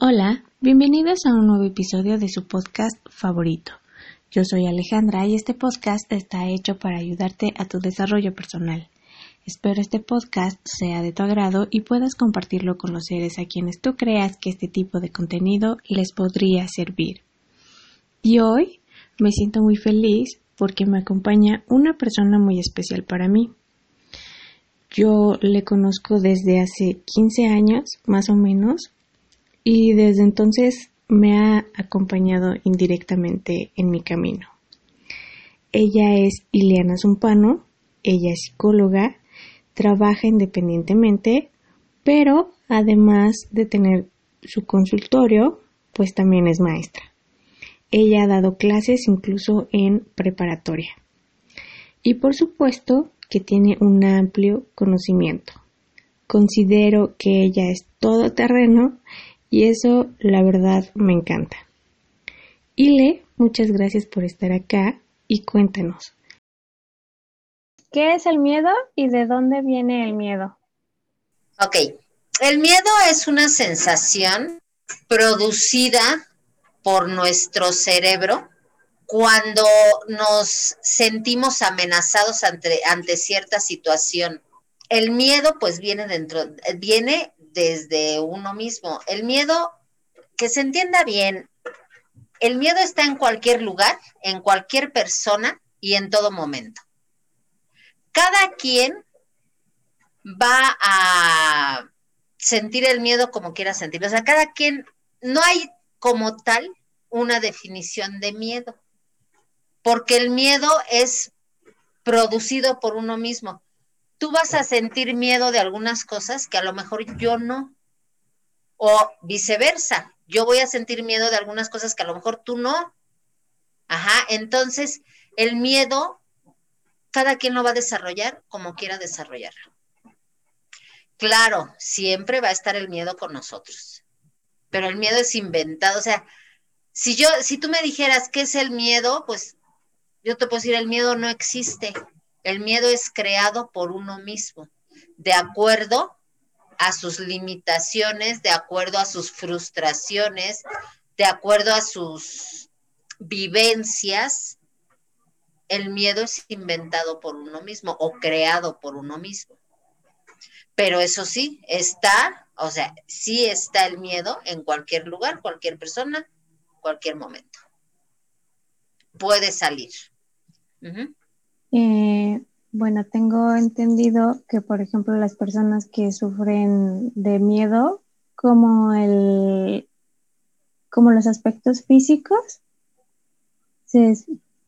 Hola, bienvenidos a un nuevo episodio de su podcast favorito. Yo soy Alejandra y este podcast está hecho para ayudarte a tu desarrollo personal. Espero este podcast sea de tu agrado y puedas compartirlo con los seres a quienes tú creas que este tipo de contenido les podría servir. Y hoy me siento muy feliz porque me acompaña una persona muy especial para mí. Yo le conozco desde hace 15 años, más o menos, y desde entonces me ha acompañado indirectamente en mi camino. Ella es Ileana Zumpano, ella es psicóloga, trabaja independientemente, pero además de tener su consultorio, pues también es maestra. Ella ha dado clases incluso en preparatoria. Y por supuesto que tiene un amplio conocimiento. Considero que ella es todo terreno y eso, la verdad, me encanta. Ile, muchas gracias por estar acá y cuéntanos. ¿Qué es el miedo y de dónde viene el miedo? Ok, el miedo es una sensación producida por nuestro cerebro cuando nos sentimos amenazados ante, ante cierta situación. El miedo pues viene dentro, viene desde uno mismo. El miedo, que se entienda bien, el miedo está en cualquier lugar, en cualquier persona y en todo momento. Cada quien va a sentir el miedo como quiera sentirlo. O sea, cada quien, no hay como tal una definición de miedo, porque el miedo es producido por uno mismo tú vas a sentir miedo de algunas cosas que a lo mejor yo no. O viceversa, yo voy a sentir miedo de algunas cosas que a lo mejor tú no. Ajá, entonces el miedo, cada quien lo va a desarrollar como quiera desarrollarlo. Claro, siempre va a estar el miedo con nosotros, pero el miedo es inventado. O sea, si yo, si tú me dijeras qué es el miedo, pues yo te puedo decir, el miedo no existe. El miedo es creado por uno mismo, de acuerdo a sus limitaciones, de acuerdo a sus frustraciones, de acuerdo a sus vivencias. El miedo es inventado por uno mismo o creado por uno mismo. Pero eso sí, está, o sea, sí está el miedo en cualquier lugar, cualquier persona, cualquier momento. Puede salir. Eh, bueno, tengo entendido que, por ejemplo, las personas que sufren de miedo, como el, como los aspectos físicos, se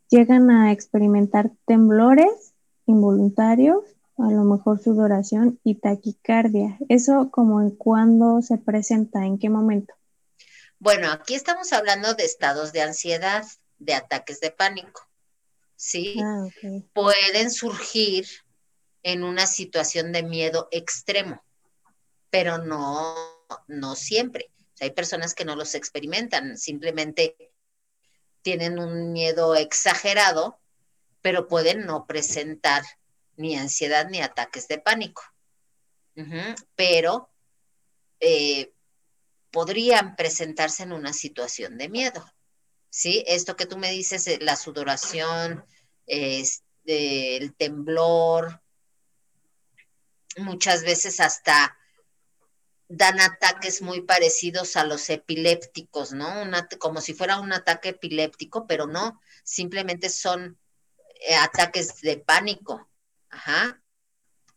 llegan a experimentar temblores involuntarios, a lo mejor sudoración y taquicardia. ¿Eso como en cuándo se presenta? ¿En qué momento? Bueno, aquí estamos hablando de estados de ansiedad, de ataques de pánico. ¿Sí? Ah, Pueden surgir en una situación de miedo extremo, pero no, no siempre. hay personas que no los experimentan, simplemente tienen un miedo exagerado, pero pueden no presentar ni ansiedad ni ataques de pánico. Pero eh, podrían presentarse en una situación de miedo. ¿Sí? Esto que tú me dices, eh, la sudoración, este, el temblor, muchas veces hasta dan ataques muy parecidos a los epilépticos, ¿no? como si fuera un ataque epiléptico, pero no, simplemente son eh, ataques de pánico,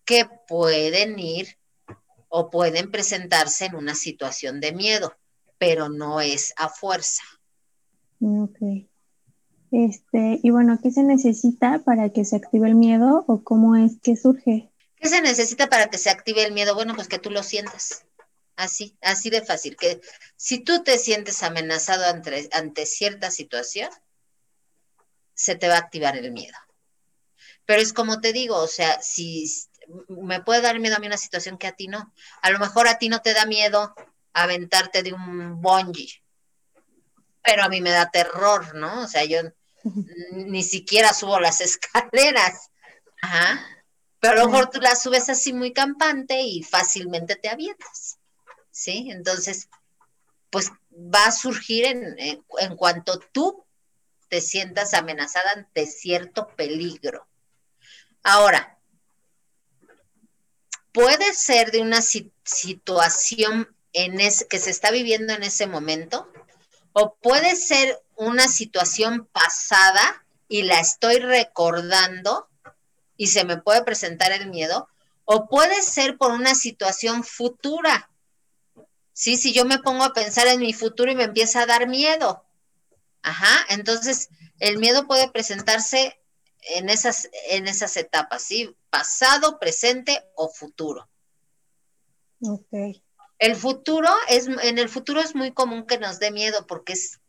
que pueden ir o pueden presentarse en una situación de miedo, pero no es a fuerza. Ok. Este, y bueno, ¿qué se necesita para que se active el miedo o cómo es que surge? ¿Qué se necesita para que se active el miedo? Bueno, pues que tú lo sientas. Así, así de fácil. Que si tú te sientes amenazado ante, ante cierta situación, se te va a activar el miedo. Pero es como te digo, o sea, si me puede dar miedo a mí una situación que a ti no. A lo mejor a ti no te da miedo aventarte de un bungee, pero a mí me da terror, ¿no? O sea, yo ni siquiera subo las escaleras. Ajá. Pero a lo mejor tú las subes así muy campante y fácilmente te avientas. ¿Sí? Entonces, pues va a surgir en, en cuanto tú te sientas amenazada ante cierto peligro. Ahora, puede ser de una situación en que se está viviendo en ese momento, o puede ser una situación pasada y la estoy recordando y se me puede presentar el miedo, o puede ser por una situación futura. Sí, si yo me pongo a pensar en mi futuro y me empieza a dar miedo. Ajá, entonces el miedo puede presentarse en esas, en esas etapas, ¿sí? Pasado, presente o futuro. Ok. El futuro es, en el futuro es muy común que nos dé miedo porque es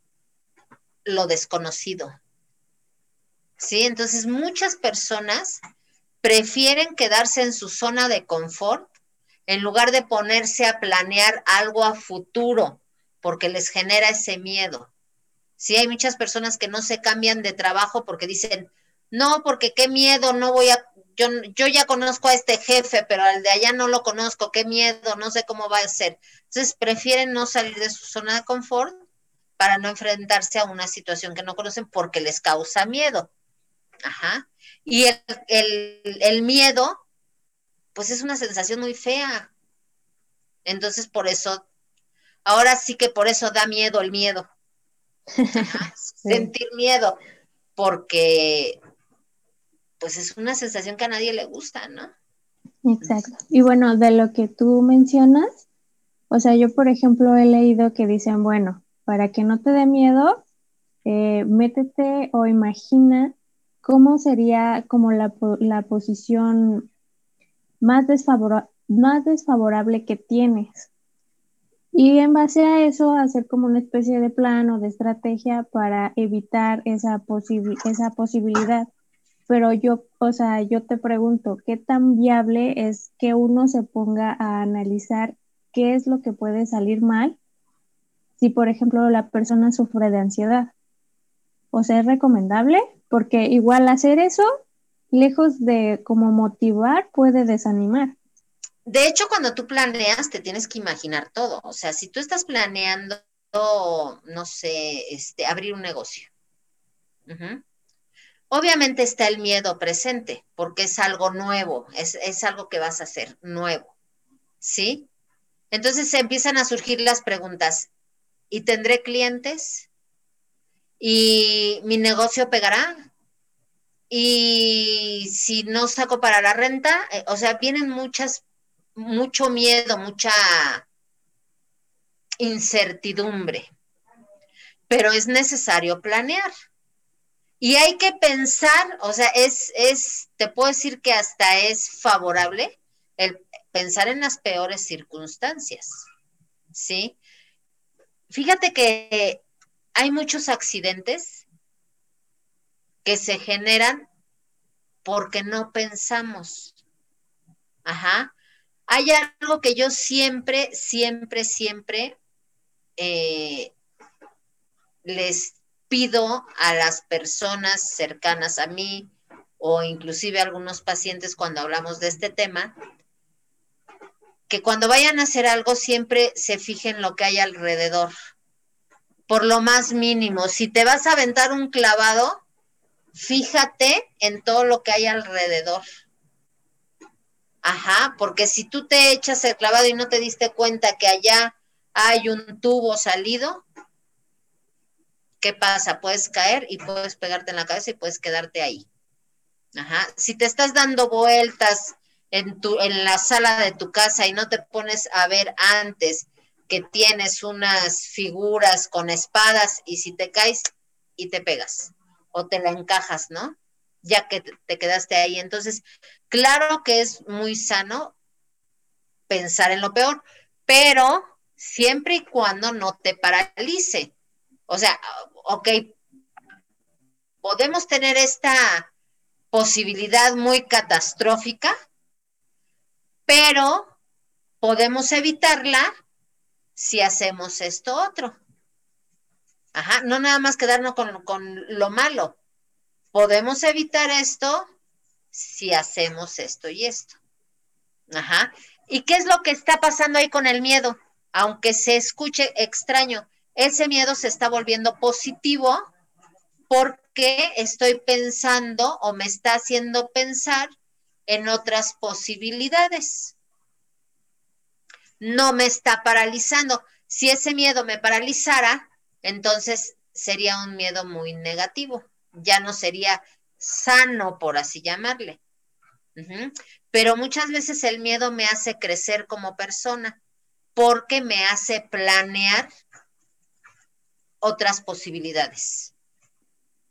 lo desconocido. ¿Sí? Entonces muchas personas prefieren quedarse en su zona de confort en lugar de ponerse a planear algo a futuro porque les genera ese miedo. Sí, hay muchas personas que no se cambian de trabajo porque dicen, no, porque qué miedo, no voy a, yo, yo ya conozco a este jefe, pero al de allá no lo conozco, qué miedo, no sé cómo va a ser. Entonces prefieren no salir de su zona de confort para no enfrentarse a una situación que no conocen porque les causa miedo. Ajá. Y el, el, el miedo, pues es una sensación muy fea. Entonces, por eso, ahora sí que por eso da miedo el miedo. Sentir miedo, porque pues es una sensación que a nadie le gusta, ¿no? Exacto. Y bueno, de lo que tú mencionas, o sea, yo por ejemplo he leído que dicen, bueno, para que no te dé miedo, eh, métete o imagina cómo sería como la, la posición más, más desfavorable que tienes. Y en base a eso, hacer como una especie de plan o de estrategia para evitar esa, esa posibilidad. Pero yo, o sea, yo te pregunto, ¿qué tan viable es que uno se ponga a analizar qué es lo que puede salir mal si, por ejemplo, la persona sufre de ansiedad? O sea, ¿es recomendable? Porque igual hacer eso, lejos de como motivar, puede desanimar. De hecho, cuando tú planeas, te tienes que imaginar todo. O sea, si tú estás planeando, no sé, este, abrir un negocio. Obviamente está el miedo presente, porque es algo nuevo, es, es algo que vas a hacer nuevo. ¿Sí? Entonces empiezan a surgir las preguntas. ¿Y tendré clientes? ¿Y mi negocio pegará? Y si no saco para la renta, eh, o sea, vienen muchas, mucho miedo, mucha incertidumbre, pero es necesario planear. Y hay que pensar, o sea, es, es, te puedo decir que hasta es favorable el pensar en las peores circunstancias, ¿sí? Fíjate que hay muchos accidentes que se generan porque no pensamos. Ajá. Hay algo que yo siempre, siempre, siempre eh, les pido a las personas cercanas a mí o inclusive a algunos pacientes cuando hablamos de este tema, que cuando vayan a hacer algo siempre se fijen lo que hay alrededor, por lo más mínimo. Si te vas a aventar un clavado, fíjate en todo lo que hay alrededor. Ajá, porque si tú te echas el clavado y no te diste cuenta que allá hay un tubo salido, ¿qué pasa? Puedes caer y puedes pegarte en la cabeza y puedes quedarte ahí. Ajá. Si te estás dando vueltas en, tu, en la sala de tu casa y no te pones a ver antes que tienes unas figuras con espadas y si te caes y te pegas o te la encajas, ¿no? Ya que te quedaste ahí. Entonces, claro que es muy sano pensar en lo peor, pero siempre y cuando no te paralice. O sea, ok, podemos tener esta posibilidad muy catastrófica, pero podemos evitarla si hacemos esto otro. Ajá, no nada más quedarnos con, con lo malo. Podemos evitar esto si hacemos esto y esto. Ajá. ¿Y qué es lo que está pasando ahí con el miedo? aunque se escuche extraño, ese miedo se está volviendo positivo porque estoy pensando o me está haciendo pensar en otras posibilidades. No me está paralizando. Si ese miedo me paralizara, entonces sería un miedo muy negativo. Ya no sería sano, por así llamarle. Pero muchas veces el miedo me hace crecer como persona porque me hace planear otras posibilidades.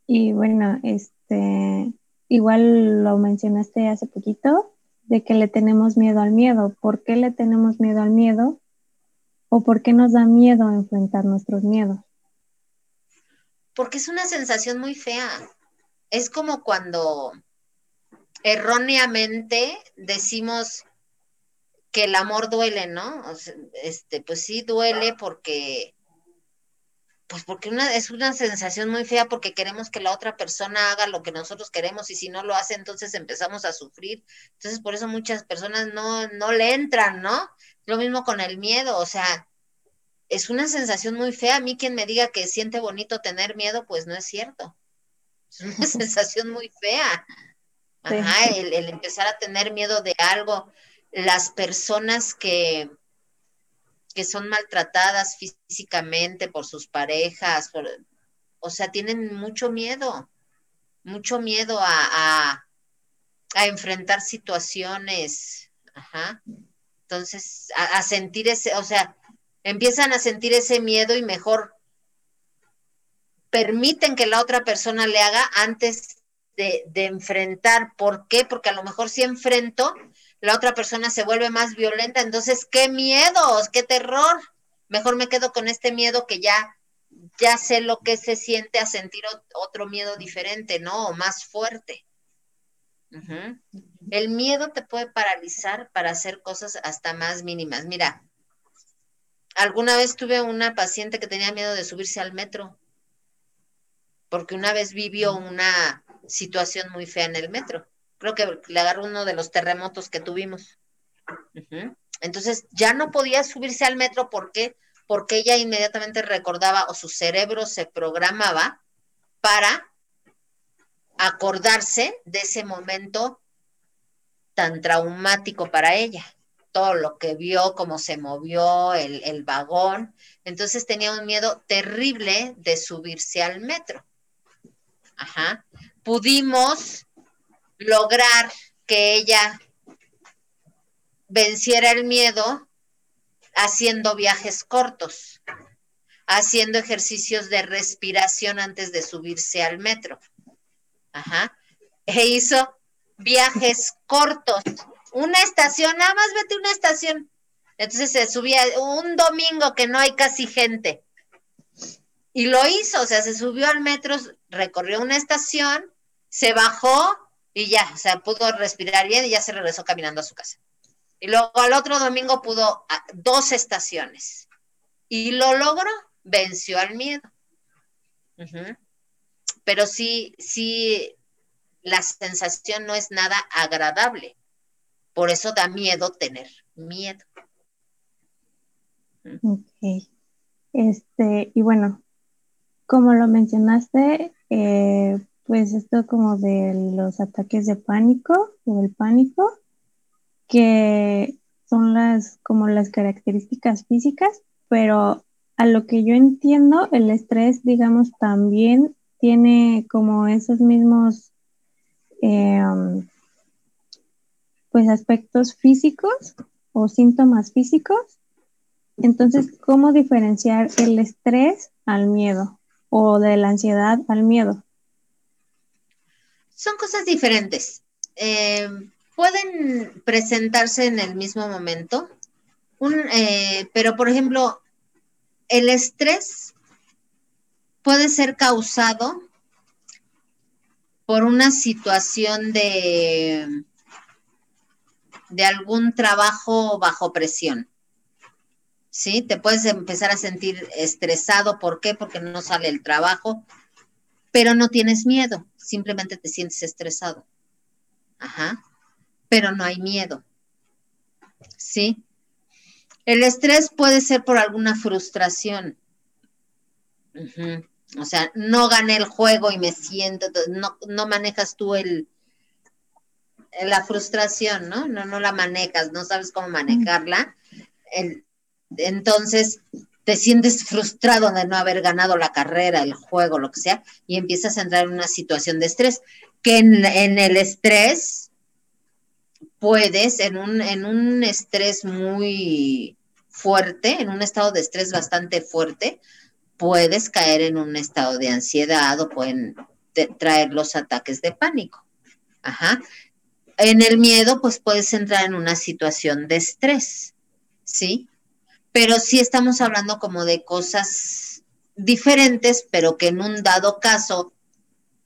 Y bueno, este, igual lo mencionaste hace poquito, de que le tenemos miedo al miedo. ¿Por qué le tenemos miedo al miedo? ¿O por qué nos da miedo enfrentar nuestros miedos? Porque es una sensación muy fea. Es como cuando erróneamente decimos que el amor duele, ¿no? este, pues sí duele porque pues porque una, es una sensación muy fea porque queremos que la otra persona haga lo que nosotros queremos y si no lo hace, entonces empezamos a sufrir. Entonces, por eso muchas personas no, no le entran, ¿no? Lo mismo con el miedo, o sea, es una sensación muy fea. A mí quien me diga que siente bonito tener miedo, pues no es cierto. Es una sensación muy fea. Ajá, el, el empezar a tener miedo de algo. Las personas que, que son maltratadas físicamente por sus parejas, o sea, tienen mucho miedo, mucho miedo a, a, enfrentar situaciones, ajá. Entonces, a, sentir ese, o sea, empiezan a sentir ese miedo y mejor permiten que la otra persona le haga antes de, de enfrentar. ¿Por qué? Porque a lo mejor si enfrento, la otra persona se vuelve más violenta, entonces qué miedos, qué terror. Mejor me quedo con este miedo que ya ya sé lo que se siente a sentir otro miedo diferente, ¿no? O más fuerte. El miedo te puede paralizar para hacer cosas hasta más mínimas. Mira, alguna vez tuve una paciente que tenía miedo de subirse al metro, porque una vez vivió una situación muy fea en el metro creo que le agarró uno de los terremotos que tuvimos. Entonces ya no podía subirse al metro porque porque ella inmediatamente recordaba o su cerebro se programaba para acordarse de ese momento tan traumático para ella. Todo lo que vio, cómo se movió el, el vagón. Entonces tenía un miedo terrible de subirse al metro. Ajá. Pudimos lograr que ella venciera el miedo haciendo viajes cortos, haciendo ejercicios de respiración antes de subirse al metro. Ajá. E hizo viajes cortos, una estación, nada más vete una estación. Entonces se subía un domingo que no hay casi gente. Y lo hizo, o sea, se subió al metro, recorrió una estación, se bajó y ya, o sea, pudo respirar bien y ya se regresó caminando a su casa. Y luego al otro domingo pudo dos estaciones. Y lo logró, venció al miedo. Pero sí, sí, la sensación no es nada agradable. Por eso da miedo tener miedo. Ok. Este, y bueno, como lo mencionaste, eh, pues esto como de los ataques de pánico o el pánico, que son las como las características físicas, pero a lo que yo entiendo, el estrés, digamos, también tiene como esos mismos em, pues aspectos físicos o síntomas físicos. Entonces, ¿cómo diferenciar el estrés al miedo o de la ansiedad al miedo? Son cosas diferentes. Eh, pueden presentarse en el mismo momento, eh, pero por ejemplo, el estrés puede ser causado por una situación de, de algún trabajo bajo presión. ¿Sí? Te puedes empezar a sentir estresado. ¿Por qué? Porque no sale el trabajo pero no tienes miedo, simplemente te sientes estresado. Ajá, pero no hay miedo. ¿Sí? El estrés puede ser por alguna frustración. O sea, no gané el juego y me siento, no, no manejas tú el, la frustración, ¿no? No, no la manejas, no sabes cómo manejarla. entonces te sientes frustrado de no haber ganado la carrera, el juego, lo que sea, y empiezas a entrar en una situación de estrés, que en, el estrés puedes, en un, en un estrés muy fuerte, en un estado de estrés bastante fuerte, puedes caer en un estado de ansiedad o pueden traer los ataques de pánico. Ajá. En el miedo, pues puedes entrar en una situación de estrés, ¿sí? Pero sí estamos hablando como de cosas diferentes, pero que en un dado caso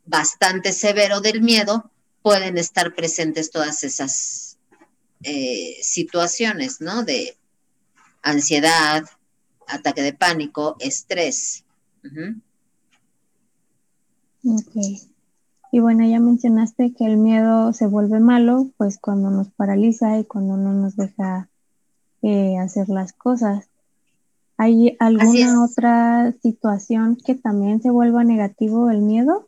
bastante severo del miedo, pueden estar presentes todas esas eh, situaciones, ¿no? De ansiedad, ataque de pánico, estrés. Ok. Y bueno, ya mencionaste que el miedo se vuelve malo, pues cuando nos paraliza y cuando no nos deja eh, hacer las cosas. ¿Hay alguna otra situación que también se vuelva negativo el miedo?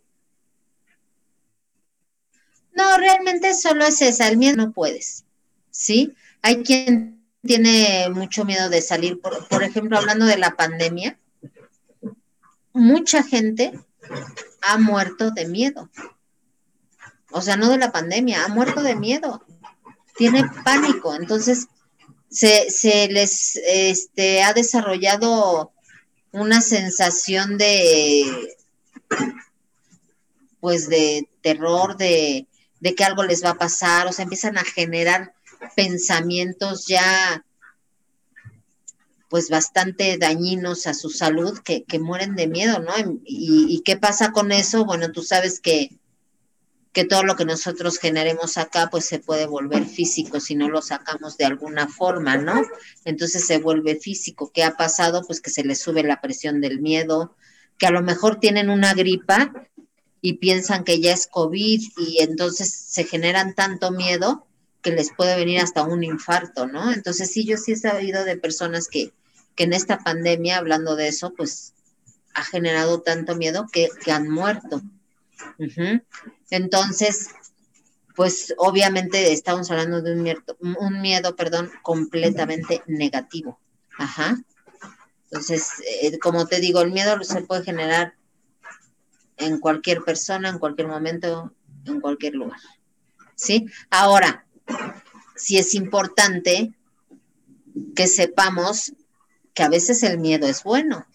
No, realmente solo es esa, el miedo no puedes, ¿sí? Hay quien tiene mucho miedo de salir, por, por ejemplo, hablando de la pandemia, mucha gente ha muerto de miedo. O sea, no de la pandemia, ha muerto de miedo. Tiene pánico. Entonces, se, se les este, ha desarrollado una sensación de, pues, de terror, de, de que algo les va a pasar. O sea, empiezan a generar pensamientos ya pues bastante dañinos a su salud que, mueren de miedo, ¿no? Y, qué pasa con eso? Bueno, tú sabes que, que todo lo que nosotros generemos acá pues se puede volver físico si no lo sacamos de alguna forma, ¿no? Entonces se vuelve físico. ¿Qué ha pasado? Pues que se les sube la presión del miedo, que a lo mejor tienen una gripa y piensan que ya es COVID y entonces se generan tanto miedo que les puede venir hasta un infarto, ¿no? Entonces sí, yo sí he sabido de personas que, que en esta pandemia, hablando de eso, pues ha generado tanto miedo que, han muerto. Entonces, pues obviamente estamos hablando de un miedo, perdón, completamente negativo. Ajá. Entonces, eh, como te digo, el miedo se puede generar en cualquier persona, en cualquier momento, en cualquier lugar. ¿Sí? Ahora, sí es importante que sepamos que a veces el miedo es bueno.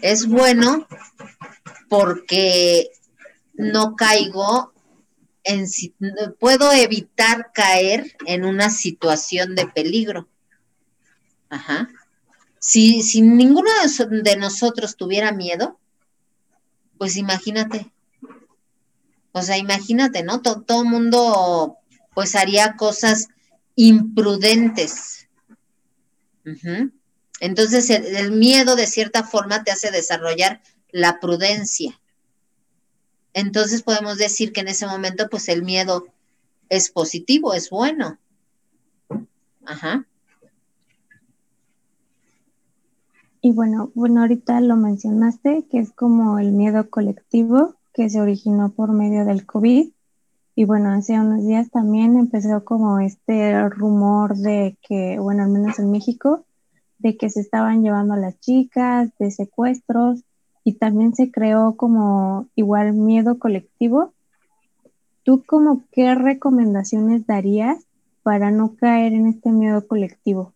Es bueno porque no caigo en puedo evitar caer en una situación de peligro. Ajá. Si, si ninguno de nosotros tuviera miedo, pues imagínate. O sea, imagínate, ¿no? Todo, todo mundo pues haría cosas imprudentes. Entonces el, miedo de cierta forma te hace desarrollar la prudencia. Entonces podemos decir que en ese momento pues el miedo es positivo, es bueno. Ajá. Y bueno, bueno, ahorita lo mencionaste, que es como el miedo colectivo que se originó por medio del COVID. Y bueno, hace unos días también empezó como este rumor de que, bueno, al menos en México, de que se estaban llevando a las chicas, de secuestros, y también se creó como igual miedo colectivo. ¿Tú como qué recomendaciones darías para no caer en este miedo colectivo?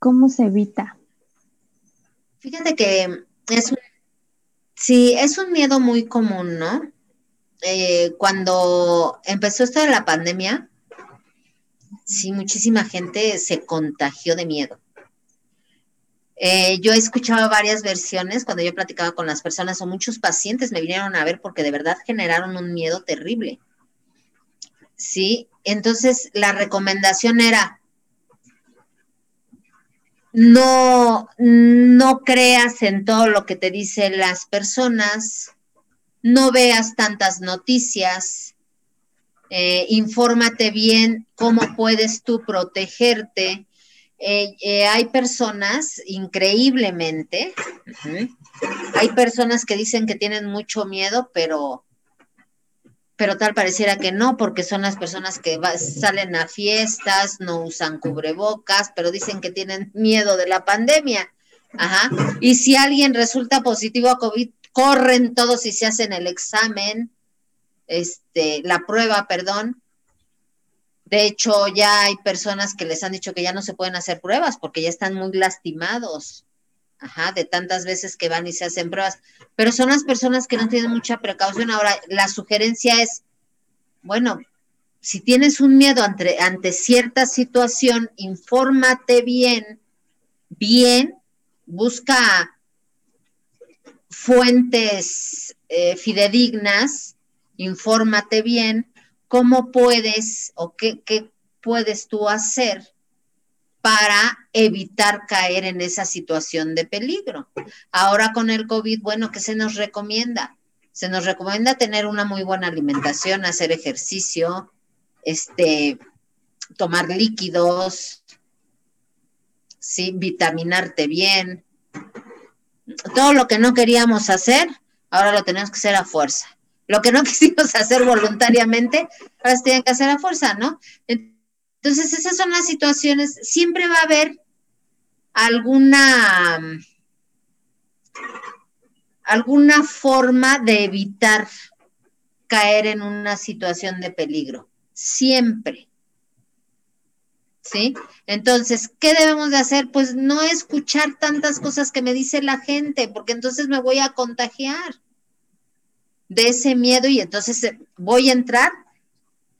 ¿Cómo se evita? Fíjate que es un Sí, es un miedo muy común, ¿no? Eh, cuando empezó esto de la pandemia, sí, muchísima gente se contagió de miedo. Eh, yo he escuchado varias versiones cuando yo platicaba con las personas o muchos pacientes me vinieron a ver porque de verdad generaron un miedo terrible. Sí, entonces la recomendación era, no, no creas en todo lo que te dicen las personas, no veas tantas noticias, eh, infórmate bien cómo puedes tú protegerte. Eh, eh, hay personas, increíblemente, hay personas que dicen que tienen mucho miedo, pero, pero tal pareciera que no, porque son las personas que salen a fiestas, no usan cubrebocas, pero dicen que tienen miedo de la pandemia. Ajá. Y si alguien resulta positivo a COVID, corren todos y se hacen el examen, este, la prueba, perdón. De hecho, ya hay personas que les han dicho que ya no se pueden hacer pruebas porque ya están muy lastimados. Ajá, de tantas veces que van y se hacen pruebas. Pero son las personas que no tienen mucha precaución. Ahora, la sugerencia es, bueno, si tienes un miedo ante, ante cierta situación, infórmate bien, bien, busca fuentes eh, fidedignas, infórmate bien, cómo puedes o qué, puedes tú hacer para evitar caer en esa situación de peligro. Ahora con el COVID, bueno, ¿qué se nos recomienda? Se nos recomienda tener una muy buena alimentación, hacer ejercicio, este, tomar líquidos, ¿sí? vitaminarte bien. Todo lo que no queríamos hacer, ahora lo tenemos que hacer a fuerza. Lo que no quisimos hacer voluntariamente, ahora se tiene que hacer a fuerza, ¿no? Entonces, esas son las situaciones. Siempre va a haber alguna, alguna forma de evitar caer en una situación de peligro. Siempre. ¿Sí? Entonces, ¿qué debemos de hacer? Pues no escuchar tantas cosas que me dice la gente, porque entonces me voy a contagiar de ese miedo y entonces eh, voy a entrar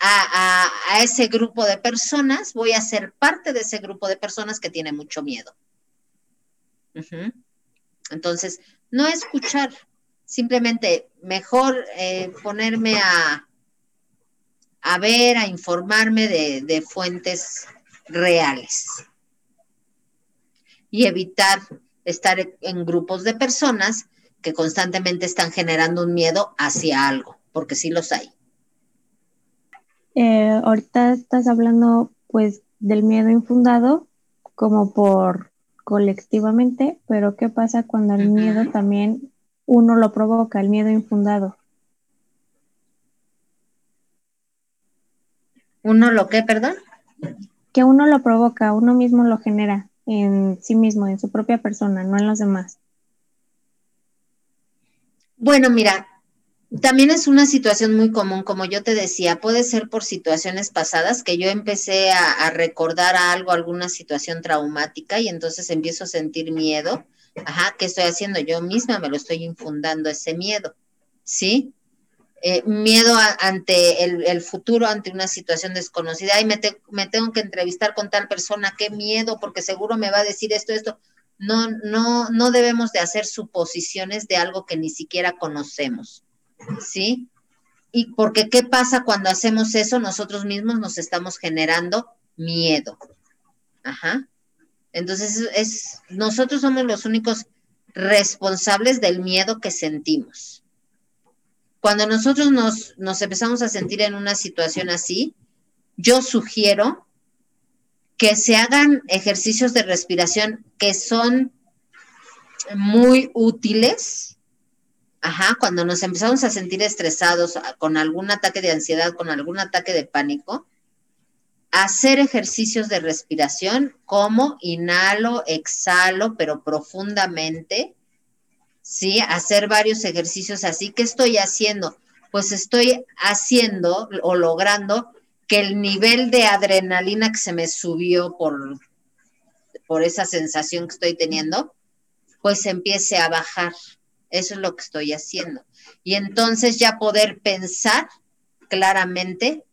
a, ese grupo de personas, voy a ser parte de ese grupo de personas que tiene mucho miedo. Entonces, no escuchar, simplemente mejor eh, ponerme a, a ver, a informarme de, de fuentes reales y evitar estar en grupos de personas que constantemente están generando un miedo hacia algo, porque sí los hay. Eh, ahorita estás hablando pues del miedo infundado como por colectivamente, pero ¿qué pasa cuando el miedo también uno lo provoca, el miedo infundado? ¿Uno lo qué, perdón? Que uno lo provoca, uno mismo lo genera en sí mismo, en su propia persona, no en los demás. Bueno, mira, también es una situación muy común, como yo te decía, puede ser por situaciones pasadas que yo empecé a, recordar algo, alguna situación traumática y entonces empiezo a sentir miedo. Ajá, ¿qué estoy haciendo? Yo misma me lo estoy infundando ese miedo, ¿sí? Eh, miedo ante el, futuro, ante una situación desconocida. Y me, me tengo que entrevistar con tal persona, qué miedo, porque seguro me va a decir esto, esto. No, no, no debemos de hacer suposiciones de algo que ni siquiera conocemos. ¿sí? Y porque ¿qué pasa cuando hacemos eso? Nosotros mismos nos estamos generando miedo. Ajá. Entonces, es, nosotros somos los únicos responsables del miedo que sentimos. Cuando nosotros nos, nos empezamos a sentir en una situación así, yo sugiero que se hagan ejercicios de respiración que son muy útiles Ajá, cuando nos empezamos a sentir estresados con algún ataque de ansiedad, con algún ataque de pánico, hacer ejercicios de respiración como inhalo, exhalo, pero profundamente, ¿sí? Hacer varios ejercicios así. ¿Qué estoy haciendo? Pues estoy haciendo o logrando que el nivel de adrenalina que se me subió por, por esa sensación que estoy teniendo, pues empiece a bajar. Eso es lo que estoy haciendo. Y entonces ya poder pensar claramente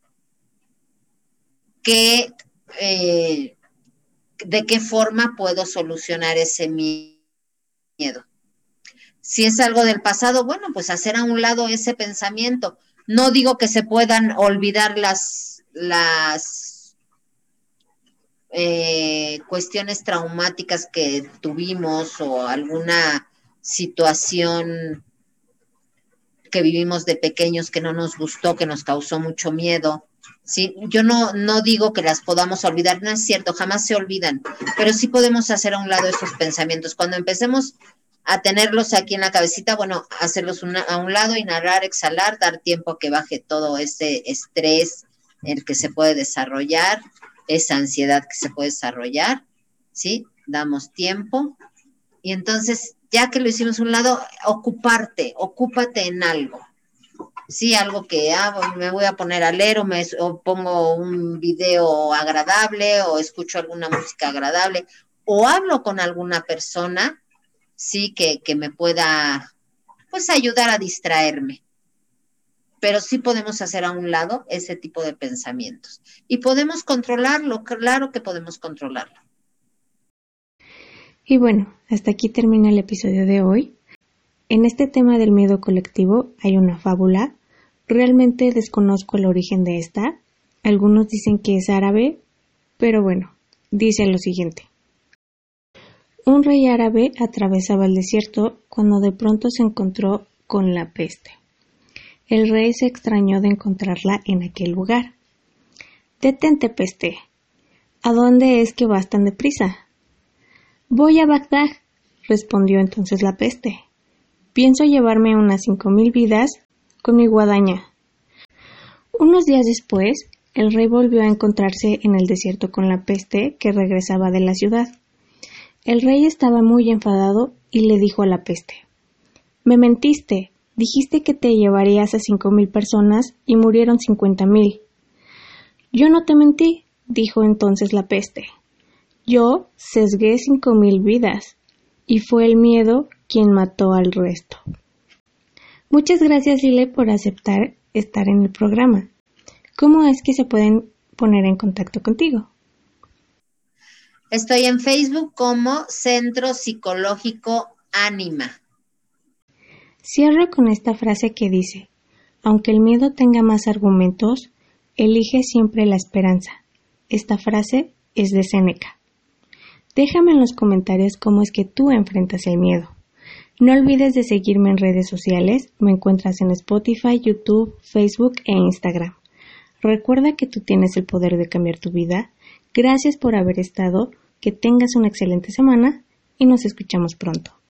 que, eh, de qué forma puedo solucionar ese miedo. Si es algo del pasado, bueno, pues hacer a un lado ese pensamiento. No digo que se puedan olvidar las, las eh, cuestiones traumáticas que tuvimos o alguna situación que vivimos de pequeños que no nos gustó, que nos causó mucho miedo. ¿sí? Yo no, no digo que las podamos olvidar, no es cierto, jamás se olvidan, pero sí podemos hacer a un lado esos pensamientos. Cuando empecemos a tenerlos aquí en la cabecita, bueno, hacerlos a un lado, inhalar, exhalar, dar tiempo a que baje todo ese estrés, el que se puede desarrollar, esa ansiedad que se puede desarrollar, ¿sí? Damos tiempo. Y entonces, ya que lo hicimos un lado, ocuparte, ocúpate en algo. Sí, algo que ah, me voy a poner a leer o, me, o pongo un video agradable o escucho alguna música agradable o hablo con alguna persona, sí, que, que me pueda, pues, ayudar a distraerme pero sí podemos hacer a un lado ese tipo de pensamientos. Y podemos controlarlo, claro que podemos controlarlo. Y bueno, hasta aquí termina el episodio de hoy. En este tema del miedo colectivo hay una fábula. Realmente desconozco el origen de esta. Algunos dicen que es árabe, pero bueno, dice lo siguiente. Un rey árabe atravesaba el desierto cuando de pronto se encontró con la peste. El rey se extrañó de encontrarla en aquel lugar. Detente, peste. ¿A dónde es que vas tan deprisa? Voy a Bagdad, respondió entonces la peste. Pienso llevarme unas cinco mil vidas con mi guadaña. Unos días después, el rey volvió a encontrarse en el desierto con la peste que regresaba de la ciudad. El rey estaba muy enfadado y le dijo a la peste Me mentiste, Dijiste que te llevarías a cinco mil personas y murieron cincuenta mil. Yo no te mentí, dijo entonces la peste. Yo sesgué cinco mil vidas, y fue el miedo quien mató al resto. Muchas gracias, Lile, por aceptar estar en el programa. ¿Cómo es que se pueden poner en contacto contigo? Estoy en Facebook como Centro Psicológico Ánima. Cierro con esta frase que dice, aunque el miedo tenga más argumentos, elige siempre la esperanza. Esta frase es de Séneca. Déjame en los comentarios cómo es que tú enfrentas el miedo. No olvides de seguirme en redes sociales, me encuentras en Spotify, YouTube, Facebook e Instagram. Recuerda que tú tienes el poder de cambiar tu vida. Gracias por haber estado, que tengas una excelente semana y nos escuchamos pronto.